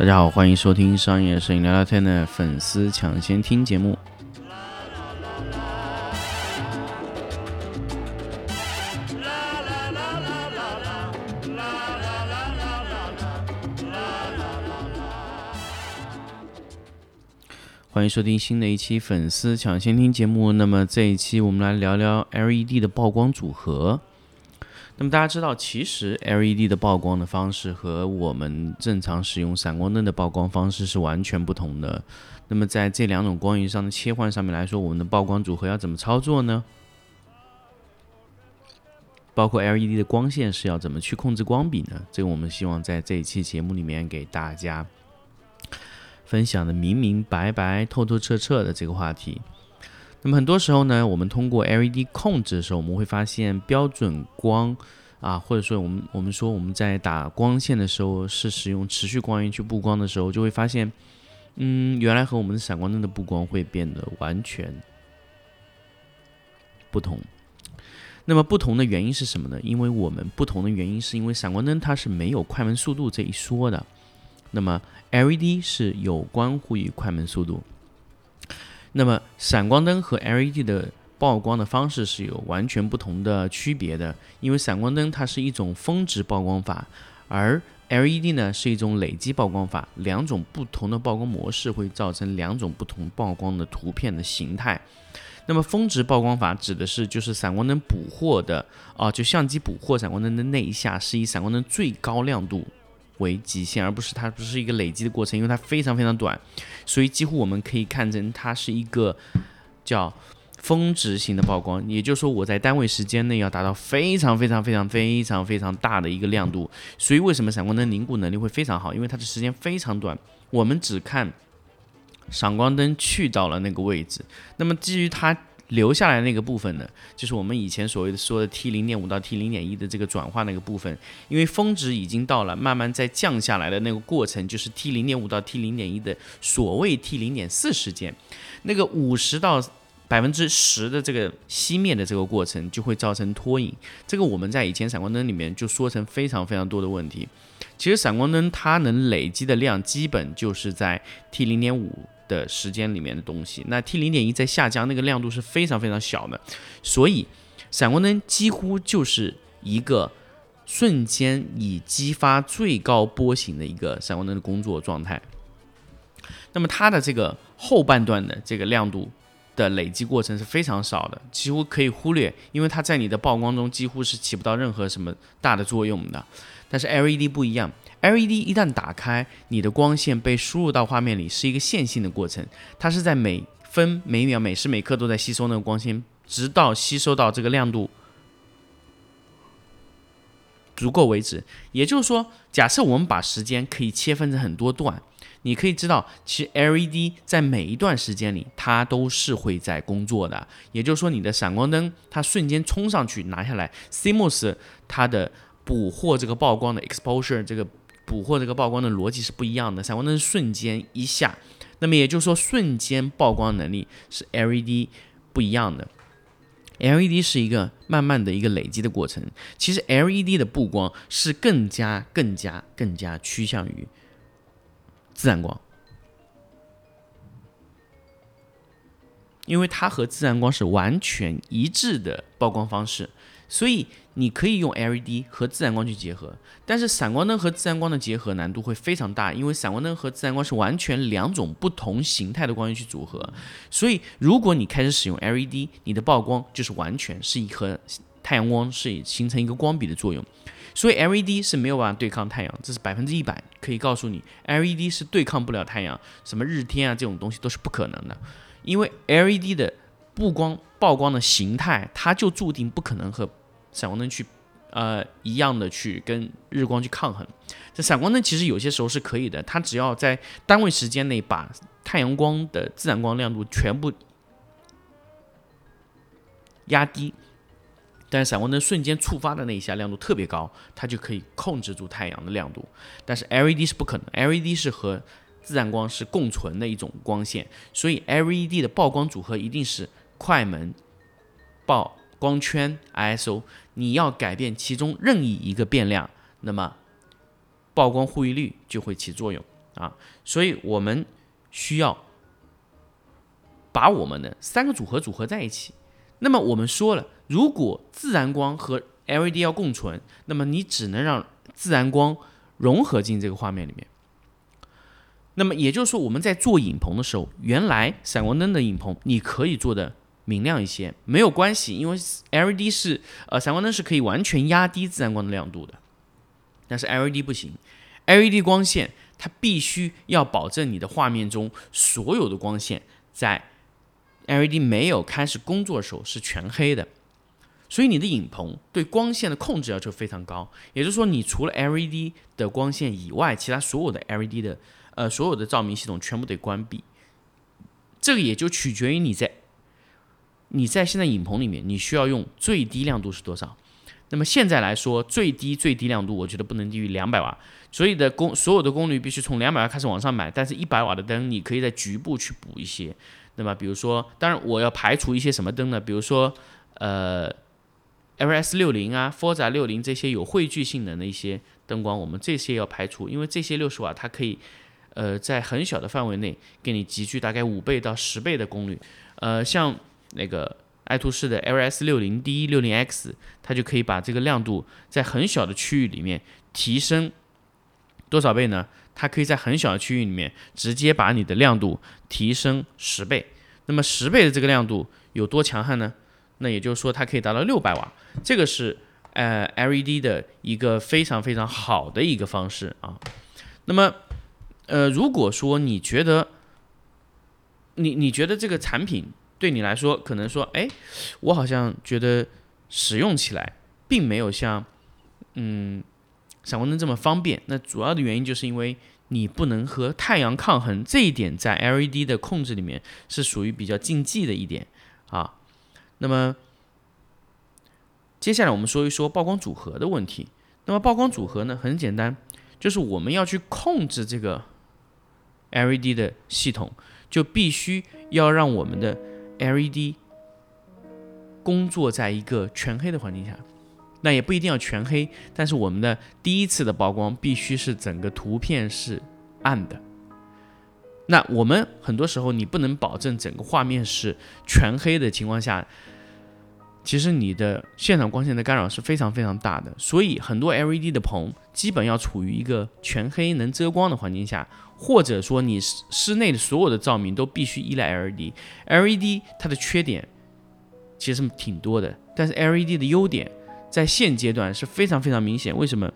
大家好，欢迎收听商业摄影聊聊天的粉丝抢先听节目。欢迎收听新的一期粉丝抢先听节目。那么这一期我们来聊聊 LED 的曝光组合。那么大家知道，其实 LED 的曝光的方式和我们正常使用闪光灯的曝光方式是完全不同的。那么在这两种光源上的切换上面来说，我们的曝光组合要怎么操作呢？包括 LED 的光线是要怎么去控制光比呢？这个我们希望在这一期节目里面给大家分享的明明白白、透透彻彻的这个话题。那么很多时候呢，我们通过 LED 控制的时候，我们会发现标准光啊，或者说我们我们说我们在打光线的时候是使用持续光源去布光的时候，就会发现，嗯，原来和我们的闪光灯的布光会变得完全不同。那么不同的原因是什么呢？因为我们不同的原因是因为闪光灯它是没有快门速度这一说的，那么 LED 是有关乎于快门速度。那么闪光灯和 LED 的曝光的方式是有完全不同的区别的，因为闪光灯它是一种峰值曝光法，而 LED 呢是一种累积曝光法，两种不同的曝光模式会造成两种不同曝光的图片的形态。那么峰值曝光法指的是就是闪光灯捕获的啊，就相机捕获闪光灯的那一下是以闪光灯最高亮度。为极限，而不是它不是一个累积的过程，因为它非常非常短，所以几乎我们可以看成它是一个叫峰值型的曝光。也就是说，我在单位时间内要达到非常非常非常非常非常大的一个亮度。所以为什么闪光灯凝固能力会非常好？因为它的时间非常短，我们只看闪光灯去到了那个位置，那么基于它。留下来那个部分呢，就是我们以前所谓的说的 T 零点五到 T 零点一的这个转化那个部分，因为峰值已经到了，慢慢在降下来的那个过程，就是 T 零点五到 T 零点一的所谓 T 零点四时间，那个五十到百分之十的这个熄灭的这个过程，就会造成拖影。这个我们在以前闪光灯里面就说成非常非常多的问题。其实闪光灯它能累积的量，基本就是在 T 零点五。的时间里面的东西，那 T 零点一在下降，那个亮度是非常非常小的，所以闪光灯几乎就是一个瞬间以激发最高波形的一个闪光灯的工作状态。那么它的这个后半段的这个亮度的累积过程是非常少的，几乎可以忽略，因为它在你的曝光中几乎是起不到任何什么大的作用的。但是 LED 不一样。LED 一旦打开，你的光线被输入到画面里是一个线性的过程，它是在每分每秒、每时每刻都在吸收那个光线，直到吸收到这个亮度足够为止。也就是说，假设我们把时间可以切分成很多段，你可以知道，其实 LED 在每一段时间里，它都是会在工作的。也就是说，你的闪光灯它瞬间冲上去拿下来，CMOS 它的捕获这个曝光的 exposure 这个。捕获这个曝光的逻辑是不一样的，闪光灯是瞬间一下，那么也就是说瞬间曝光能力是 LED 不一样的，LED 是一个慢慢的一个累积的过程，其实 LED 的布光是更加更加更加趋向于自然光，因为它和自然光是完全一致的曝光方式，所以。你可以用 LED 和自然光去结合，但是闪光灯和自然光的结合难度会非常大，因为闪光灯和自然光是完全两种不同形态的光源去组合。所以，如果你开始使用 LED，你的曝光就是完全是和太阳光是形成一个光比的作用。所以，LED 是没有办法对抗太阳，这是百分之一百可以告诉你，LED 是对抗不了太阳，什么日天啊这种东西都是不可能的，因为 LED 的布光曝光的形态，它就注定不可能和闪光灯去，呃，一样的去跟日光去抗衡。这闪光灯其实有些时候是可以的，它只要在单位时间内把太阳光的自然光亮度全部压低，但是闪光灯瞬间触发的那一下亮度特别高，它就可以控制住太阳的亮度。但是 LED 是不可能，LED 是和自然光是共存的一种光线，所以 LED 的曝光组合一定是快门曝。光圈 ISO，你要改变其中任意一个变量，那么曝光护翼率就会起作用。啊，所以我们需要把我们的三个组合组合在一起。那么我们说了，如果自然光和 LED 要共存，那么你只能让自然光融合进这个画面里面。那么也就是说，我们在做影棚的时候，原来闪光灯的影棚你可以做的明亮一些，没有关系，因为 LED 是呃闪光灯是可以完全压低自然光的亮度的，但是 LED 不行，LED 光线它必须要保证你的画面中所有的光线在 LED 没有开始工作的时候是全黑的。所以你的影棚对光线的控制要求非常高，也就是说，你除了 LED 的光线以外，其他所有的 LED 的呃所有的照明系统全部得关闭。这个也就取决于你在你在现在影棚里面，你需要用最低亮度是多少？那么现在来说，最低最低亮度我觉得不能低于两百瓦，所以的功所有的功率必须从两百瓦开始往上买，但是一百瓦的灯你可以在局部去补一些。那么比如说，当然我要排除一些什么灯呢？比如说呃。L S 六零啊，Forza 六零这些有汇聚性能的一些灯光，我们这些要排除，因为这些六十瓦它可以，呃，在很小的范围内给你集聚大概五倍到十倍的功率，呃，像那个爱图仕的 L S 六零 D 六零 X，它就可以把这个亮度在很小的区域里面提升多少倍呢？它可以在很小的区域里面直接把你的亮度提升十倍，那么十倍的这个亮度有多强悍呢？那也就是说，它可以达到六百瓦，这个是呃 LED 的一个非常非常好的一个方式啊。那么，呃，如果说你觉得你你觉得这个产品对你来说，可能说，哎，我好像觉得使用起来并没有像嗯闪光灯这么方便。那主要的原因就是因为你不能和太阳抗衡，这一点在 LED 的控制里面是属于比较禁忌的一点啊。那么，接下来我们说一说曝光组合的问题。那么曝光组合呢，很简单，就是我们要去控制这个 LED 的系统，就必须要让我们的 LED 工作在一个全黑的环境下。那也不一定要全黑，但是我们的第一次的曝光必须是整个图片是暗的。那我们很多时候你不能保证整个画面是全黑的情况下，其实你的现场光线的干扰是非常非常大的。所以很多 LED 的棚基本要处于一个全黑能遮光的环境下，或者说你室内的所有的照明都必须依赖 LED。LED 它的缺点其实挺多的，但是 LED 的优点在现阶段是非常非常明显。为什么？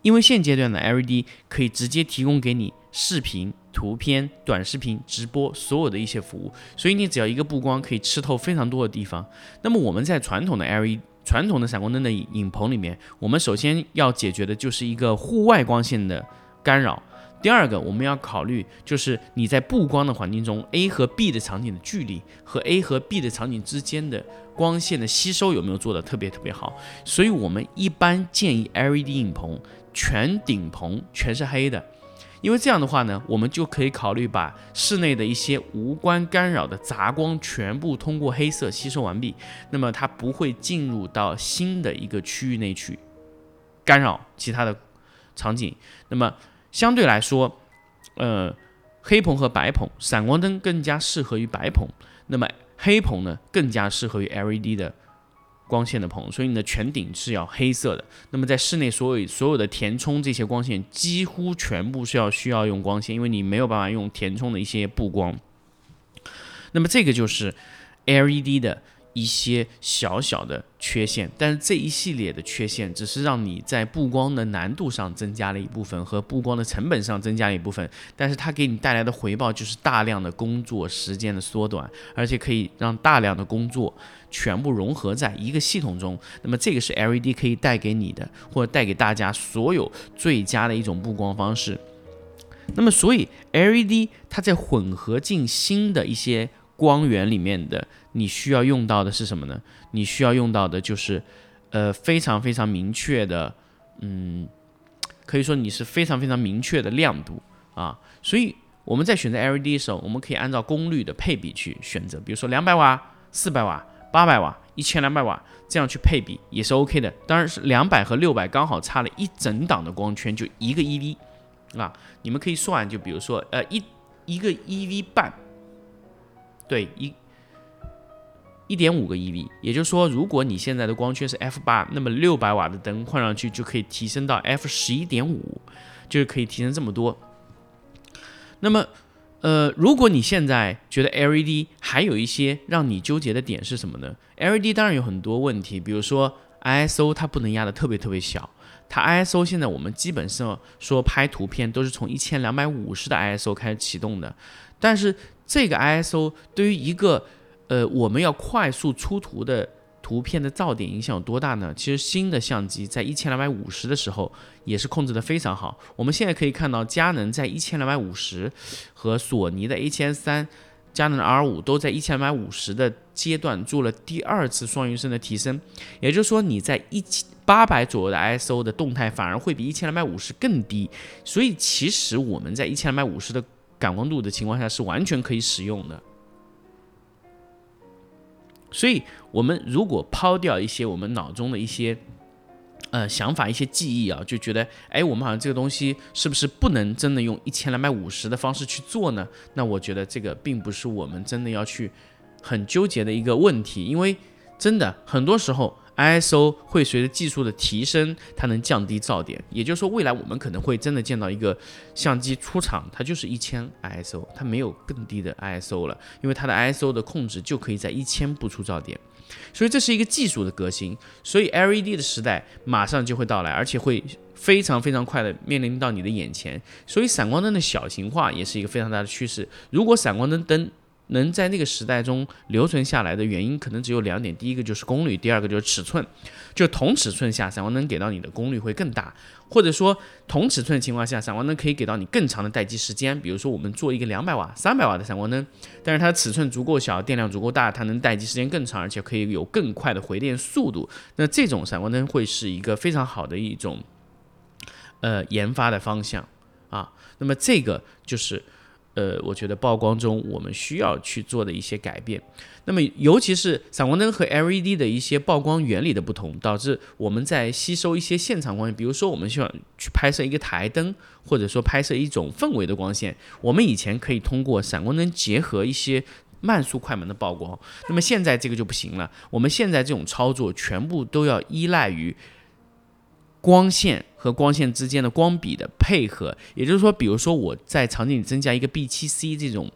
因为现阶段的 LED 可以直接提供给你视频。图片、短视频、直播，所有的一些服务，所以你只要一个布光可以吃透非常多的地方。那么我们在传统的 LED、传统的闪光灯的影棚里面，我们首先要解决的就是一个户外光线的干扰。第二个，我们要考虑就是你在布光的环境中，A 和 B 的场景的距离和 A 和 B 的场景之间的光线的吸收有没有做的特别特别好。所以我们一般建议 LED 影棚全顶棚全是黑的。因为这样的话呢，我们就可以考虑把室内的一些无关干扰的杂光全部通过黑色吸收完毕，那么它不会进入到新的一个区域内去干扰其他的场景。那么相对来说，呃，黑棚和白棚，闪光灯更加适合于白棚，那么黑棚呢更加适合于 LED 的。光线的棚，所以你的全顶是要黑色的。那么在室内，所有所有的填充这些光线几乎全部是要需要用光线，因为你没有办法用填充的一些布光。那么这个就是 LED 的。一些小小的缺陷，但是这一系列的缺陷只是让你在布光的难度上增加了一部分，和布光的成本上增加了一部分，但是它给你带来的回报就是大量的工作时间的缩短，而且可以让大量的工作全部融合在一个系统中。那么这个是 LED 可以带给你的，或者带给大家所有最佳的一种布光方式。那么所以 LED 它在混合进新的一些。光源里面的你需要用到的是什么呢？你需要用到的就是，呃，非常非常明确的，嗯，可以说你是非常非常明确的亮度啊。所以我们在选择 LED 的时候，我们可以按照功率的配比去选择，比如说两百瓦、四百瓦、八百瓦、一千两百瓦这样去配比也是 OK 的。当然是两百和六百刚好差了一整档的光圈，就一个 EV 啊，你们可以算，就比如说，呃，一一个 EV 半，对，一一点五个 EV，也就是说，如果你现在的光圈是 f 八，那么六百瓦的灯换上去就可以提升到 f 十一点五，就是可以提升这么多。那么，呃，如果你现在觉得 LED 还有一些让你纠结的点是什么呢？LED 当然有很多问题，比如说 ISO 它不能压的特别特别小。它 ISO 现在我们基本上说拍图片都是从一千两百五十的 ISO 开始启动的，但是这个 ISO 对于一个呃我们要快速出图的图片的噪点影响有多大呢？其实新的相机在一千两百五十的时候也是控制的非常好。我们现在可以看到佳能在一千两百五十和索尼的 A 七 S3。佳能的 R 五都在一千两百五十的阶段做了第二次双原声的提升，也就是说你在一千八百左右的 ISO 的动态反而会比一千两百五十更低，所以其实我们在一千两百五十的感光度的情况下是完全可以使用的。所以我们如果抛掉一些我们脑中的一些。呃，想法一些记忆啊，就觉得，哎，我们好像这个东西是不是不能真的用一千两百五十的方式去做呢？那我觉得这个并不是我们真的要去很纠结的一个问题，因为真的很多时候 ISO 会随着技术的提升，它能降低噪点。也就是说，未来我们可能会真的见到一个相机出厂，它就是一千 ISO，它没有更低的 ISO 了，因为它的 ISO 的控制就可以在一千不出噪点。所以这是一个技术的革新，所以 LED 的时代马上就会到来，而且会非常非常快的面临到你的眼前。所以闪光灯的小型化也是一个非常大的趋势。如果闪光灯灯能在那个时代中留存下来的原因，可能只有两点：第一个就是功率，第二个就是尺寸。就同尺寸下，闪光灯给到你的功率会更大，或者说同尺寸情况下，闪光灯可以给到你更长的待机时间。比如说，我们做一个两百瓦、三百瓦的闪光灯，但是它的尺寸足够小，电量足够大，它能待机时间更长，而且可以有更快的回电速度。那这种闪光灯会是一个非常好的一种呃研发的方向啊。那么这个就是。呃，我觉得曝光中我们需要去做的一些改变，那么尤其是闪光灯和 LED 的一些曝光原理的不同，导致我们在吸收一些现场光线，比如说我们希望去拍摄一个台灯，或者说拍摄一种氛围的光线，我们以前可以通过闪光灯结合一些慢速快门的曝光，那么现在这个就不行了，我们现在这种操作全部都要依赖于。光线和光线之间的光比的配合，也就是说，比如说我在场景里增加一个 B7C 这种，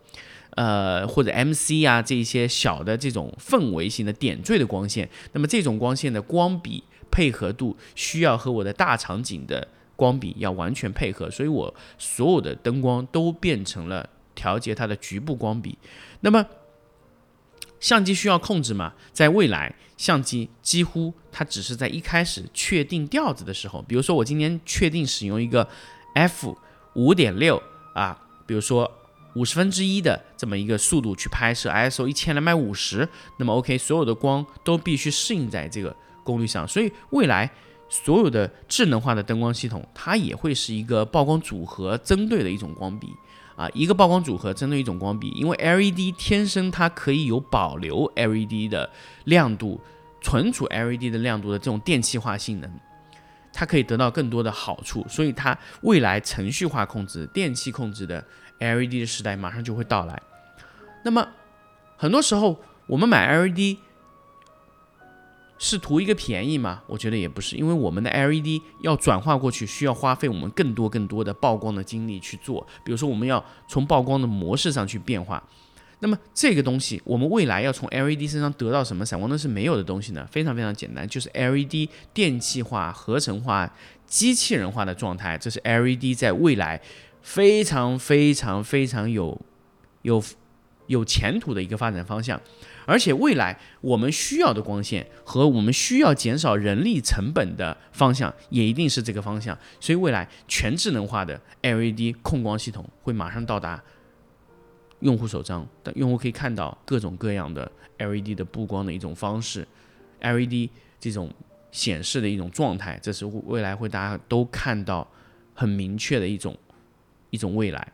呃，或者 MC 啊这些小的这种氛围型的点缀的光线，那么这种光线的光比配合度需要和我的大场景的光比要完全配合，所以我所有的灯光都变成了调节它的局部光比，那么。相机需要控制嘛？在未来，相机几乎它只是在一开始确定调子的时候，比如说我今天确定使用一个 f 五点六啊，比如说五十分之一的这么一个速度去拍摄，ISO 一千两百五十，那么 OK，所有的光都必须适应在这个功率上。所以未来所有的智能化的灯光系统，它也会是一个曝光组合针对的一种光比。啊，一个曝光组合针对一种光比，因为 LED 天生它可以有保留 LED 的亮度、存储 LED 的亮度的这种电气化性能，它可以得到更多的好处，所以它未来程序化控制、电气控制的 LED 的时代马上就会到来。那么很多时候我们买 LED。是图一个便宜吗？我觉得也不是，因为我们的 LED 要转化过去，需要花费我们更多更多的曝光的精力去做。比如说，我们要从曝光的模式上去变化。那么这个东西，我们未来要从 LED 身上得到什么闪光灯是没有的东西呢？非常非常简单，就是 LED 电气化、合成化、机器人化的状态。这是 LED 在未来非常非常非常有有有前途的一个发展方向。而且未来我们需要的光线和我们需要减少人力成本的方向也一定是这个方向，所以未来全智能化的 LED 控光系统会马上到达用户手上，但用户可以看到各种各样的 LED 的布光的一种方式，LED 这种显示的一种状态，这是未来会大家都看到很明确的一种一种未来。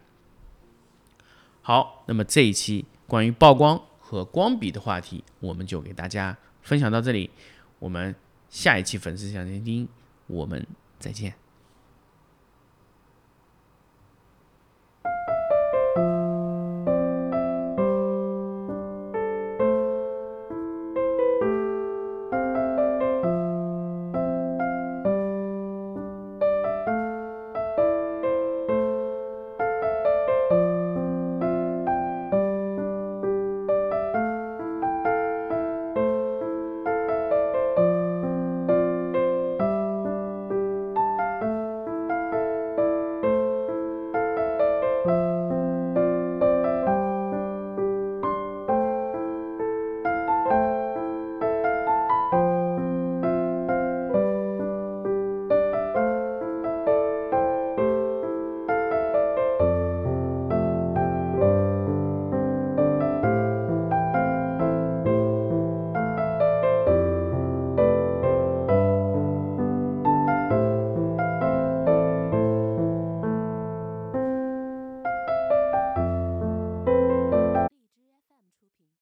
好，那么这一期关于曝光。和光笔的话题，我们就给大家分享到这里。我们下一期粉丝小天听，我们再见。